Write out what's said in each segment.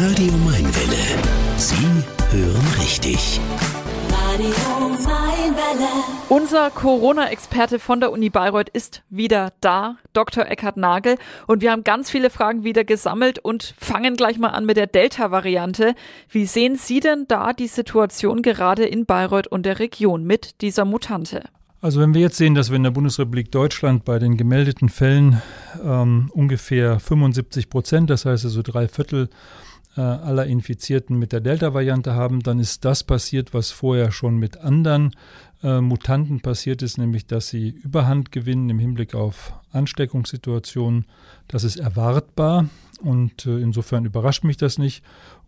Radio Mainwelle. Sie hören richtig. Radio Mainwelle. Unser Corona-Experte von der Uni Bayreuth ist wieder da, Dr. Eckhard Nagel. Und wir haben ganz viele Fragen wieder gesammelt und fangen gleich mal an mit der Delta-Variante. Wie sehen Sie denn da die Situation gerade in Bayreuth und der Region mit dieser Mutante? Also wenn wir jetzt sehen, dass wir in der Bundesrepublik Deutschland bei den gemeldeten Fällen ähm, ungefähr 75 Prozent, das heißt also drei Viertel äh, aller Infizierten mit der Delta-Variante haben, dann ist das passiert, was vorher schon mit anderen äh, Mutanten passiert ist, nämlich dass sie Überhand gewinnen im Hinblick auf Ansteckungssituationen. Das ist erwartbar und äh, insofern überrascht mich das nicht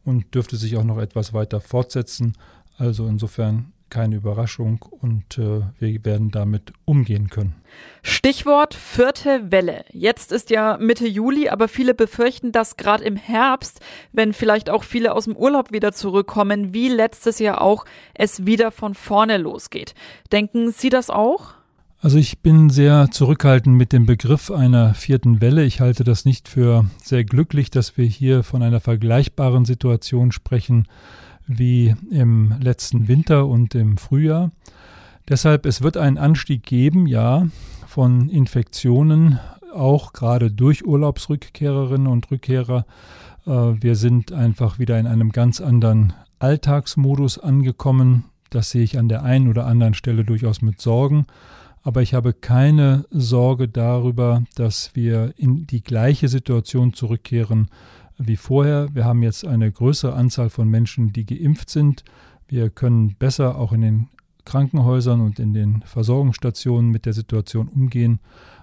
und dürfte sich auch noch etwas weiter fortsetzen. Also insofern keine Überraschung und äh, wir werden damit umgehen können. Stichwort vierte Welle. Jetzt ist ja Mitte Juli, aber viele befürchten, dass gerade im Herbst, wenn vielleicht auch viele aus dem Urlaub wieder zurückkommen, wie letztes Jahr auch, es wieder von vorne losgeht. Denken Sie das auch? Also ich bin sehr zurückhaltend mit dem Begriff einer vierten Welle. Ich halte das nicht für sehr glücklich, dass wir hier von einer vergleichbaren Situation sprechen wie im letzten Winter und im Frühjahr. Deshalb, es wird einen Anstieg geben, ja, von Infektionen, auch gerade durch Urlaubsrückkehrerinnen und Rückkehrer. Äh, wir sind einfach wieder in einem ganz anderen Alltagsmodus angekommen. Das sehe ich an der einen oder anderen Stelle durchaus mit Sorgen. Aber ich habe keine Sorge darüber, dass wir in die gleiche Situation zurückkehren wie vorher. Wir haben jetzt eine größere Anzahl von Menschen, die geimpft sind. Wir können besser auch in den Krankenhäusern und in den Versorgungsstationen mit der Situation umgehen.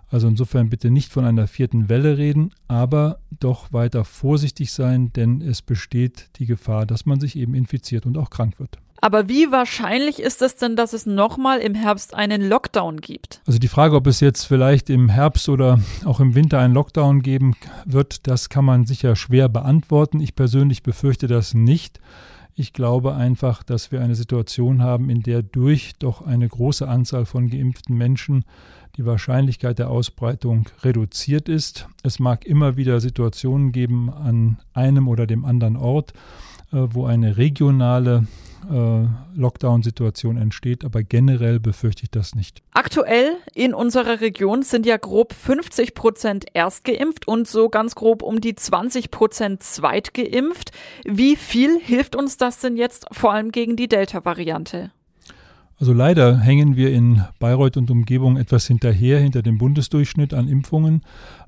Also insofern bitte nicht von einer vierten Welle reden, aber doch weiter vorsichtig sein, denn es besteht die Gefahr, dass man sich eben infiziert und auch krank wird. Aber wie wahrscheinlich ist es denn, dass es nochmal im Herbst einen Lockdown gibt? Also die Frage, ob es jetzt vielleicht im Herbst oder auch im Winter einen Lockdown geben wird, das kann man sicher schwer beantworten. Ich persönlich befürchte das nicht. Ich glaube einfach, dass wir eine Situation haben, in der durch doch eine große Anzahl von geimpften Menschen die Wahrscheinlichkeit der Ausbreitung reduziert ist. Es mag immer wieder Situationen geben an einem oder dem anderen Ort, wo eine regionale äh, Lockdown-Situation entsteht, aber generell befürchte ich das nicht. Aktuell in unserer Region sind ja grob 50 Prozent erstgeimpft und so ganz grob um die 20 Prozent zweitgeimpft. Wie viel hilft uns das denn jetzt vor allem gegen die Delta-Variante? Also leider hängen wir in Bayreuth und Umgebung etwas hinterher, hinter dem Bundesdurchschnitt an Impfungen.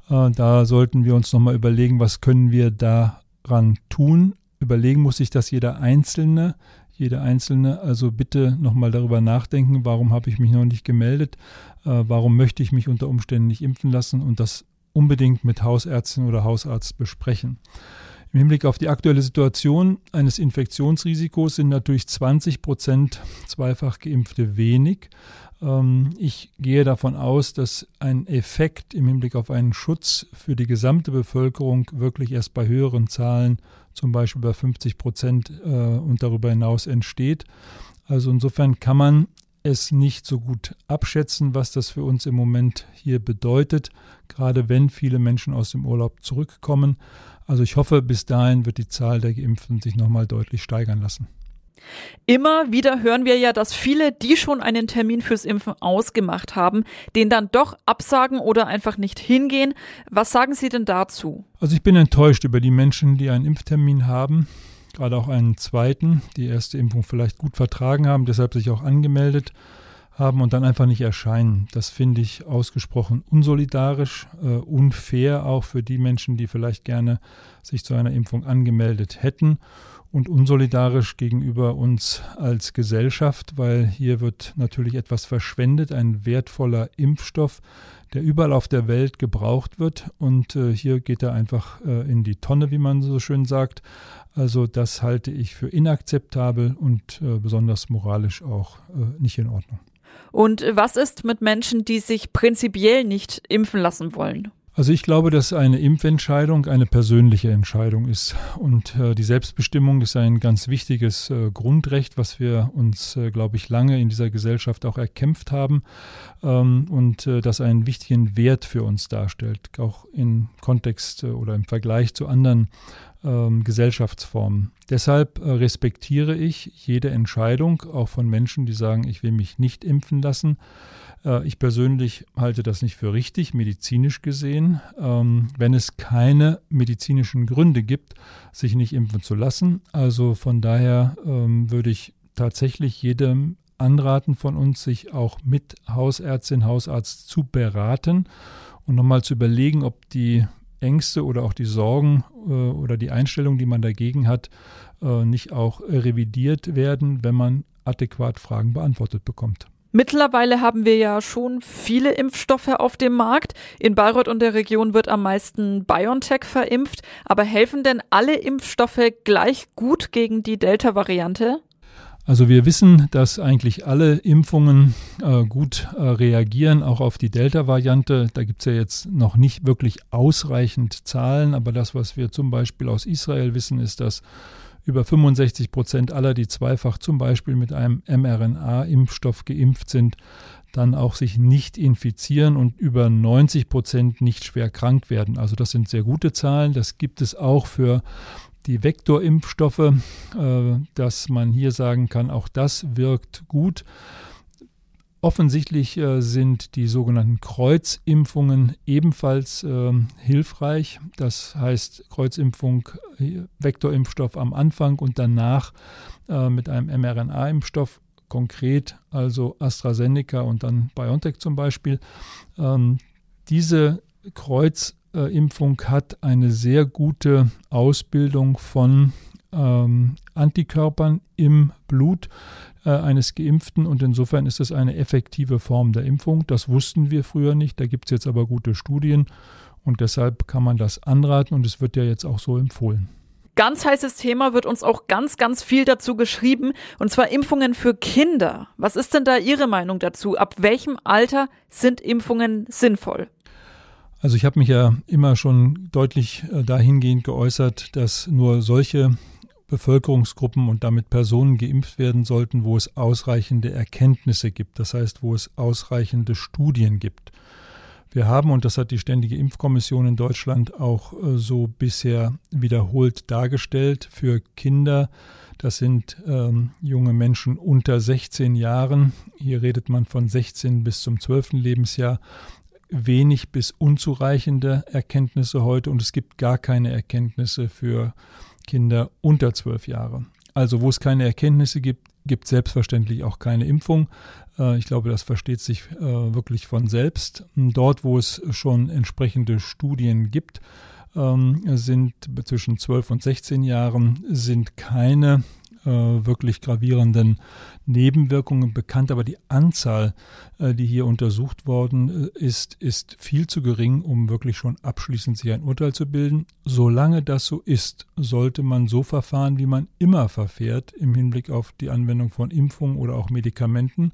Äh, da sollten wir uns nochmal überlegen, was können wir daran tun. Überlegen muss sich das jeder Einzelne jeder Einzelne. Also bitte nochmal darüber nachdenken, warum habe ich mich noch nicht gemeldet, äh, warum möchte ich mich unter Umständen nicht impfen lassen und das unbedingt mit Hausärztin oder Hausarzt besprechen. Im Hinblick auf die aktuelle Situation eines Infektionsrisikos sind natürlich 20 Prozent zweifach geimpfte wenig. Ähm, ich gehe davon aus, dass ein Effekt im Hinblick auf einen Schutz für die gesamte Bevölkerung wirklich erst bei höheren Zahlen, zum Beispiel bei 50 Prozent äh, und darüber hinaus entsteht. Also insofern kann man es nicht so gut abschätzen, was das für uns im Moment hier bedeutet, gerade wenn viele Menschen aus dem Urlaub zurückkommen. Also ich hoffe, bis dahin wird die Zahl der Geimpften sich nochmal deutlich steigern lassen. Immer wieder hören wir ja, dass viele, die schon einen Termin fürs Impfen ausgemacht haben, den dann doch absagen oder einfach nicht hingehen. Was sagen Sie denn dazu? Also ich bin enttäuscht über die Menschen, die einen Impftermin haben, gerade auch einen zweiten, die erste Impfung vielleicht gut vertragen haben, deshalb sich auch angemeldet haben und dann einfach nicht erscheinen. Das finde ich ausgesprochen unsolidarisch, äh, unfair auch für die Menschen, die vielleicht gerne sich zu einer Impfung angemeldet hätten und unsolidarisch gegenüber uns als Gesellschaft, weil hier wird natürlich etwas verschwendet, ein wertvoller Impfstoff, der überall auf der Welt gebraucht wird und äh, hier geht er einfach äh, in die Tonne, wie man so schön sagt. Also das halte ich für inakzeptabel und äh, besonders moralisch auch äh, nicht in Ordnung. Und was ist mit Menschen, die sich prinzipiell nicht impfen lassen wollen? Also ich glaube, dass eine Impfentscheidung eine persönliche Entscheidung ist. Und äh, die Selbstbestimmung ist ein ganz wichtiges äh, Grundrecht, was wir uns, äh, glaube ich, lange in dieser Gesellschaft auch erkämpft haben ähm, und äh, das einen wichtigen Wert für uns darstellt, auch im Kontext äh, oder im Vergleich zu anderen ähm, Gesellschaftsformen. Deshalb äh, respektiere ich jede Entscheidung, auch von Menschen, die sagen, ich will mich nicht impfen lassen. Äh, ich persönlich halte das nicht für richtig, medizinisch gesehen, ähm, wenn es keine medizinischen Gründe gibt, sich nicht impfen zu lassen. Also von daher ähm, würde ich tatsächlich jedem anraten von uns, sich auch mit Hausärztin, Hausarzt zu beraten und nochmal zu überlegen, ob die Ängste oder auch die Sorgen äh, oder die Einstellung, die man dagegen hat, äh, nicht auch revidiert werden, wenn man adäquat Fragen beantwortet bekommt. Mittlerweile haben wir ja schon viele Impfstoffe auf dem Markt. In Bayreuth und der Region wird am meisten BioNTech verimpft. Aber helfen denn alle Impfstoffe gleich gut gegen die Delta-Variante? Also wir wissen, dass eigentlich alle Impfungen äh, gut äh, reagieren, auch auf die Delta-Variante. Da gibt es ja jetzt noch nicht wirklich ausreichend Zahlen, aber das, was wir zum Beispiel aus Israel wissen, ist, dass über 65 Prozent aller, die zweifach zum Beispiel mit einem mRNA-Impfstoff geimpft sind, dann auch sich nicht infizieren und über 90 Prozent nicht schwer krank werden. Also das sind sehr gute Zahlen. Das gibt es auch für die Vektorimpfstoffe, äh, dass man hier sagen kann, auch das wirkt gut. Offensichtlich äh, sind die sogenannten Kreuzimpfungen ebenfalls äh, hilfreich. Das heißt Kreuzimpfung, Vektorimpfstoff am Anfang und danach mit einem mRNA-Impfstoff, konkret also AstraZeneca und dann BioNTech zum Beispiel. Ähm, diese Kreuzimpfung hat eine sehr gute Ausbildung von ähm, Antikörpern im Blut äh, eines Geimpften und insofern ist es eine effektive Form der Impfung. Das wussten wir früher nicht, da gibt es jetzt aber gute Studien und deshalb kann man das anraten und es wird ja jetzt auch so empfohlen. Ganz heißes Thema wird uns auch ganz, ganz viel dazu geschrieben, und zwar Impfungen für Kinder. Was ist denn da Ihre Meinung dazu? Ab welchem Alter sind Impfungen sinnvoll? Also ich habe mich ja immer schon deutlich äh, dahingehend geäußert, dass nur solche Bevölkerungsgruppen und damit Personen geimpft werden sollten, wo es ausreichende Erkenntnisse gibt, das heißt, wo es ausreichende Studien gibt. Wir haben, und das hat die Ständige Impfkommission in Deutschland auch äh, so bisher wiederholt dargestellt, für Kinder, das sind ähm, junge Menschen unter 16 Jahren, hier redet man von 16 bis zum 12. Lebensjahr, wenig bis unzureichende Erkenntnisse heute und es gibt gar keine Erkenntnisse für Kinder unter zwölf Jahre. Also wo es keine Erkenntnisse gibt, gibt selbstverständlich auch keine Impfung. Äh, ich glaube, das versteht sich äh, wirklich von selbst. Dort, wo es schon entsprechende Studien gibt, ähm, sind zwischen 12 und 16 Jahren sind keine äh, wirklich gravierenden Nebenwirkungen bekannt, aber die Anzahl, äh, die hier untersucht worden äh, ist, ist viel zu gering, um wirklich schon abschließend sich ein Urteil zu bilden. Solange das so ist, sollte man so verfahren, wie man immer verfährt im Hinblick auf die Anwendung von Impfungen oder auch Medikamenten,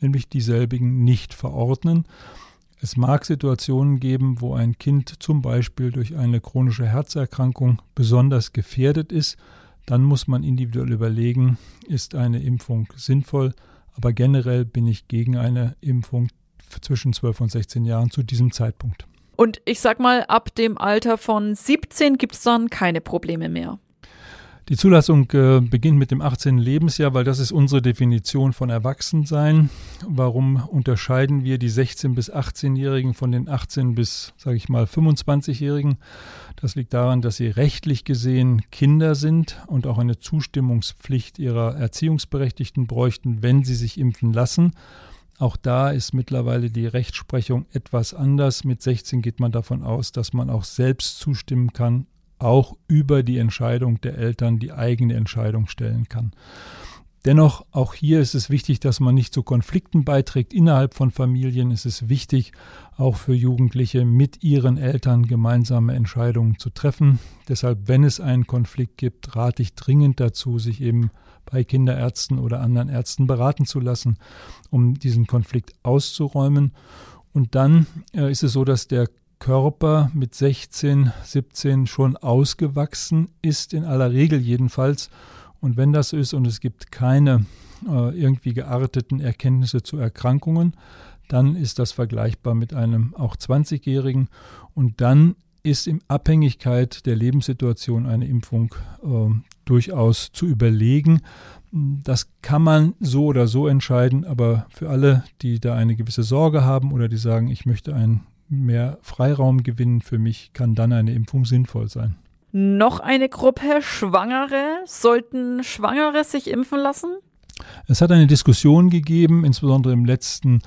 nämlich dieselbigen nicht verordnen. Es mag Situationen geben, wo ein Kind zum Beispiel durch eine chronische Herzerkrankung besonders gefährdet ist dann muss man individuell überlegen, ist eine Impfung sinnvoll. Aber generell bin ich gegen eine Impfung zwischen 12 und 16 Jahren zu diesem Zeitpunkt. Und ich sag mal, ab dem Alter von 17 gibt es dann keine Probleme mehr. Die Zulassung äh, beginnt mit dem 18. Lebensjahr, weil das ist unsere Definition von Erwachsensein. Warum unterscheiden wir die 16- bis 18-Jährigen von den 18- bis, sage ich mal, 25-Jährigen? Das liegt daran, dass sie rechtlich gesehen Kinder sind und auch eine Zustimmungspflicht ihrer Erziehungsberechtigten bräuchten, wenn sie sich impfen lassen. Auch da ist mittlerweile die Rechtsprechung etwas anders. Mit 16 geht man davon aus, dass man auch selbst zustimmen kann, auch über die Entscheidung der Eltern die eigene Entscheidung stellen kann. Dennoch, auch hier ist es wichtig, dass man nicht zu Konflikten beiträgt. Innerhalb von Familien ist es wichtig, auch für Jugendliche mit ihren Eltern gemeinsame Entscheidungen zu treffen. Deshalb, wenn es einen Konflikt gibt, rate ich dringend dazu, sich eben bei Kinderärzten oder anderen Ärzten beraten zu lassen, um diesen Konflikt auszuräumen. Und dann äh, ist es so, dass der Körper mit 16, 17 schon ausgewachsen ist, in aller Regel jedenfalls. Und wenn das ist und es gibt keine äh, irgendwie gearteten Erkenntnisse zu Erkrankungen, dann ist das vergleichbar mit einem auch 20-Jährigen. Und dann ist in Abhängigkeit der Lebenssituation eine Impfung äh, durchaus zu überlegen. Das kann man so oder so entscheiden, aber für alle, die da eine gewisse Sorge haben oder die sagen, ich möchte einen mehr Freiraum gewinnen, für mich kann dann eine Impfung sinnvoll sein. Noch eine Gruppe Schwangere. Sollten Schwangere sich impfen lassen? Es hat eine Diskussion gegeben, insbesondere im letzten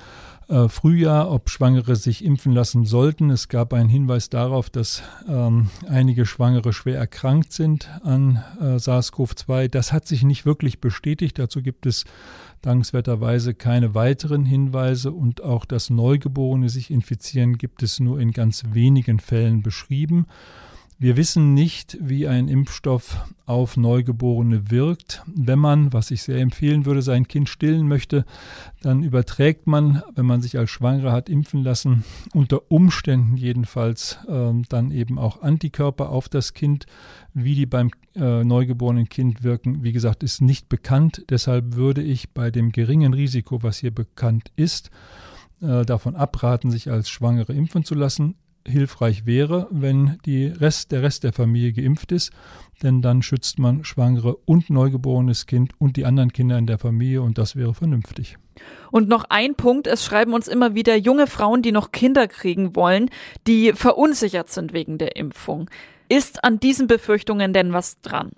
äh, Frühjahr, ob Schwangere sich impfen lassen sollten. Es gab einen Hinweis darauf, dass ähm, einige Schwangere schwer erkrankt sind an äh, SARS-CoV-2. Das hat sich nicht wirklich bestätigt. Dazu gibt es dankenswerterweise keine weiteren Hinweise und auch das Neugeborene sich infizieren gibt es nur in ganz wenigen Fällen beschrieben. Wir wissen nicht, wie ein Impfstoff auf Neugeborene wirkt. Wenn man, was ich sehr empfehlen würde, sein Kind stillen möchte, dann überträgt man, wenn man sich als Schwangere hat impfen lassen, unter Umständen jedenfalls äh, dann eben auch Antikörper auf das Kind. Wie die beim äh, neugeborenen Kind wirken, wie gesagt, ist nicht bekannt. Deshalb würde ich bei dem geringen Risiko, was hier bekannt ist, äh, davon abraten, sich als Schwangere impfen zu lassen hilfreich wäre, wenn Rest, der Rest der Familie geimpft ist, denn dann schützt man Schwangere und neugeborenes Kind und die anderen Kinder in der Familie und das wäre vernünftig. Und noch ein Punkt, es schreiben uns immer wieder junge Frauen, die noch Kinder kriegen wollen, die verunsichert sind wegen der Impfung. Ist an diesen Befürchtungen denn was dran?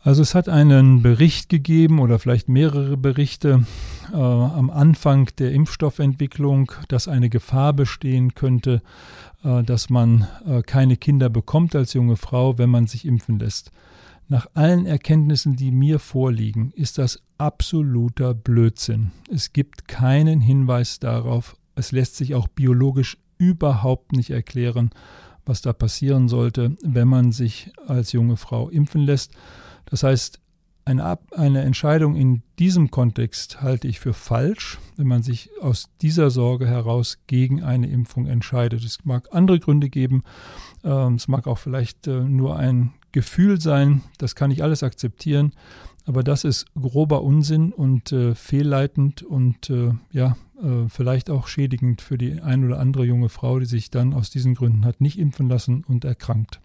Also es hat einen Bericht gegeben oder vielleicht mehrere Berichte äh, am Anfang der Impfstoffentwicklung, dass eine Gefahr bestehen könnte, äh, dass man äh, keine Kinder bekommt als junge Frau, wenn man sich impfen lässt. Nach allen Erkenntnissen, die mir vorliegen, ist das absoluter Blödsinn. Es gibt keinen Hinweis darauf, es lässt sich auch biologisch überhaupt nicht erklären, was da passieren sollte, wenn man sich als junge Frau impfen lässt. Das heißt, eine, eine, Entscheidung in diesem Kontext halte ich für falsch, wenn man sich aus dieser Sorge heraus gegen eine Impfung entscheidet. Es mag andere Gründe geben. Ähm, es mag auch vielleicht äh, nur ein Gefühl sein. Das kann ich alles akzeptieren. Aber das ist grober Unsinn und äh, fehlleitend und äh, ja, äh, vielleicht auch schädigend für die ein oder andere junge Frau, die sich dann aus diesen Gründen hat nicht impfen lassen und erkrankt.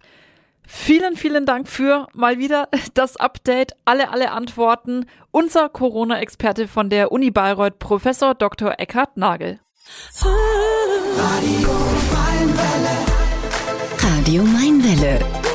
Vielen, vielen Dank für mal wieder das Update, alle, alle Antworten. Unser Corona-Experte von der Uni Bayreuth, Professor Dr. Eckhard Nagel. Radio Mainwelle. Radio Mainwelle.